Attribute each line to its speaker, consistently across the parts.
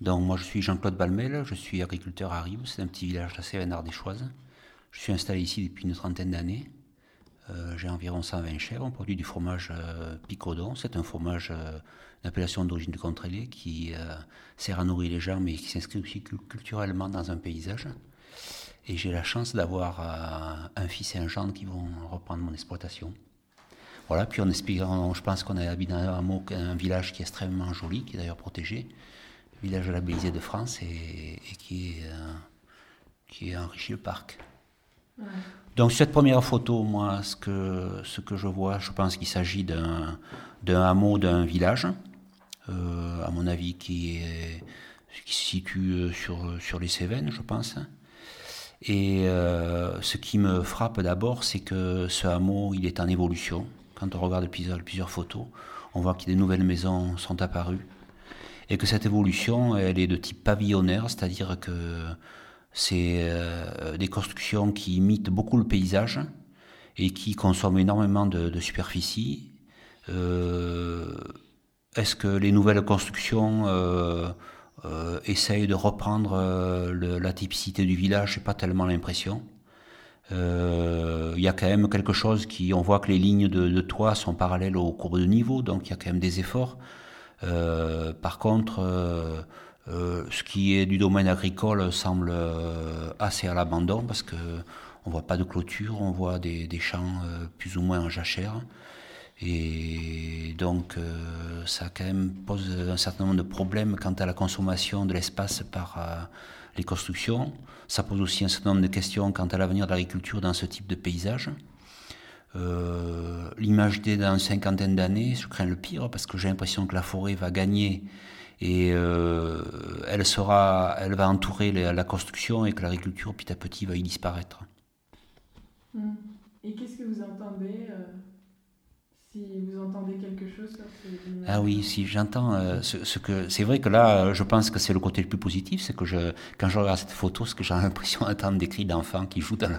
Speaker 1: Donc moi je suis Jean-Claude Balmel, je suis agriculteur à Rive, c'est un petit village de la. Je suis installé ici depuis une trentaine d'années. Euh, j'ai environ 120 chèvres, on produit du fromage euh, picodon. C'est un fromage euh, d'appellation d'origine du Contrelais qui sert à nourrir les gens mais qui s'inscrit aussi culturellement dans un paysage. Et j'ai la chance d'avoir un fils et un gendre qui vont reprendre mon exploitation. Voilà, puis on je pense qu'on a habité dans un, un village qui est extrêmement joli, qui est d'ailleurs protégé, village de la Bélisée de France, et, qui, est, qui a enrichi le parc. Donc cette première photo, moi, ce que, ce que je vois, je pense qu'il s'agit d'un, d'un hameau, d'un village, euh, à mon avis, qui, est, qui se situe euh, sur, sur les Cévennes, je pense. Et euh, ce qui me frappe d'abord, c'est que ce hameau, il est en évolution. Quand on regarde plusieurs, photos, on voit que des nouvelles maisons sont apparues. Et que cette évolution, elle est de type pavillonnaire, c'est-à-dire que c'est euh, des constructions qui imitent beaucoup le paysage et qui consomment énormément de, superficie. Euh, est-ce que les nouvelles constructions euh, essayent de reprendre la typicité du village? J'ai pas tellement l'impression. Il y a quand même quelque chose qui, on voit que les lignes de, toit sont parallèles aux courbes de niveau, donc il y a quand même des efforts. par contre, euh, ce qui est du domaine agricole semble euh, assez à l'abandon parce que on voit pas de clôture, on voit des, champs euh, plus ou moins en jachère. Et donc, ça quand même pose un certain nombre de problèmes quant à la consommation de l'espace par les constructions. Ça pose aussi un certain nombre de questions quant à l'avenir de l'agriculture dans ce type de paysage. L'image dans une cinquantaine d'années, je crains le pire parce que j'ai l'impression que la forêt va gagner et euh, elle sera, elle va entourer la, construction et que l'agriculture petit à petit va y disparaître.
Speaker 2: Hmm. Et qu'est-ce que vous entendez euh, vous entendez quelque chose
Speaker 1: Ah oui, si j'entends euh, ce, que c'est vrai que là, je pense que c'est le côté le plus positif, c'est que je, quand je regarde cette photo, ce que j'ai l'impression d'entendre des cris d'enfants qui jouent dans,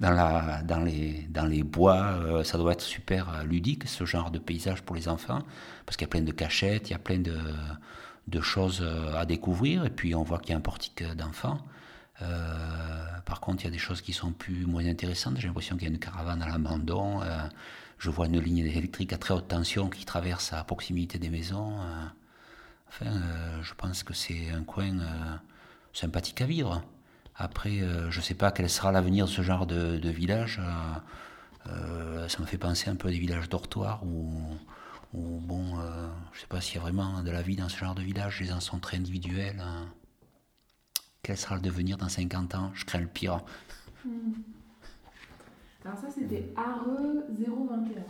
Speaker 1: dans, la, dans, les, dans les bois, ça doit être super ludique ce genre de paysage pour les enfants, parce qu'il y a plein de cachettes, il y a plein de de choses euh, à découvrir. Et puis on voit qu'il y a un portique d'enfants. Euh, par contre, il y a des choses qui sont plus moins intéressantes. J'ai l'impression qu'il y a une caravane à l'abandon. Euh, je vois une ligne électrique à très haute tension qui traverse à proximité des maisons. enfin, je pense que c'est un coin sympathique à vivre. Après, je ne sais pas quel sera l'avenir de ce genre de, village. ça me fait penser un peu à des villages dortoirs où bon, euh, je sais pas s'il y a vraiment de la vie dans ce genre de village, les gens sont très individuels. Hein. Quel sera le devenir dans 50 ans Je crains le pire.
Speaker 2: Hmm. Alors ça, c'était ARE 021.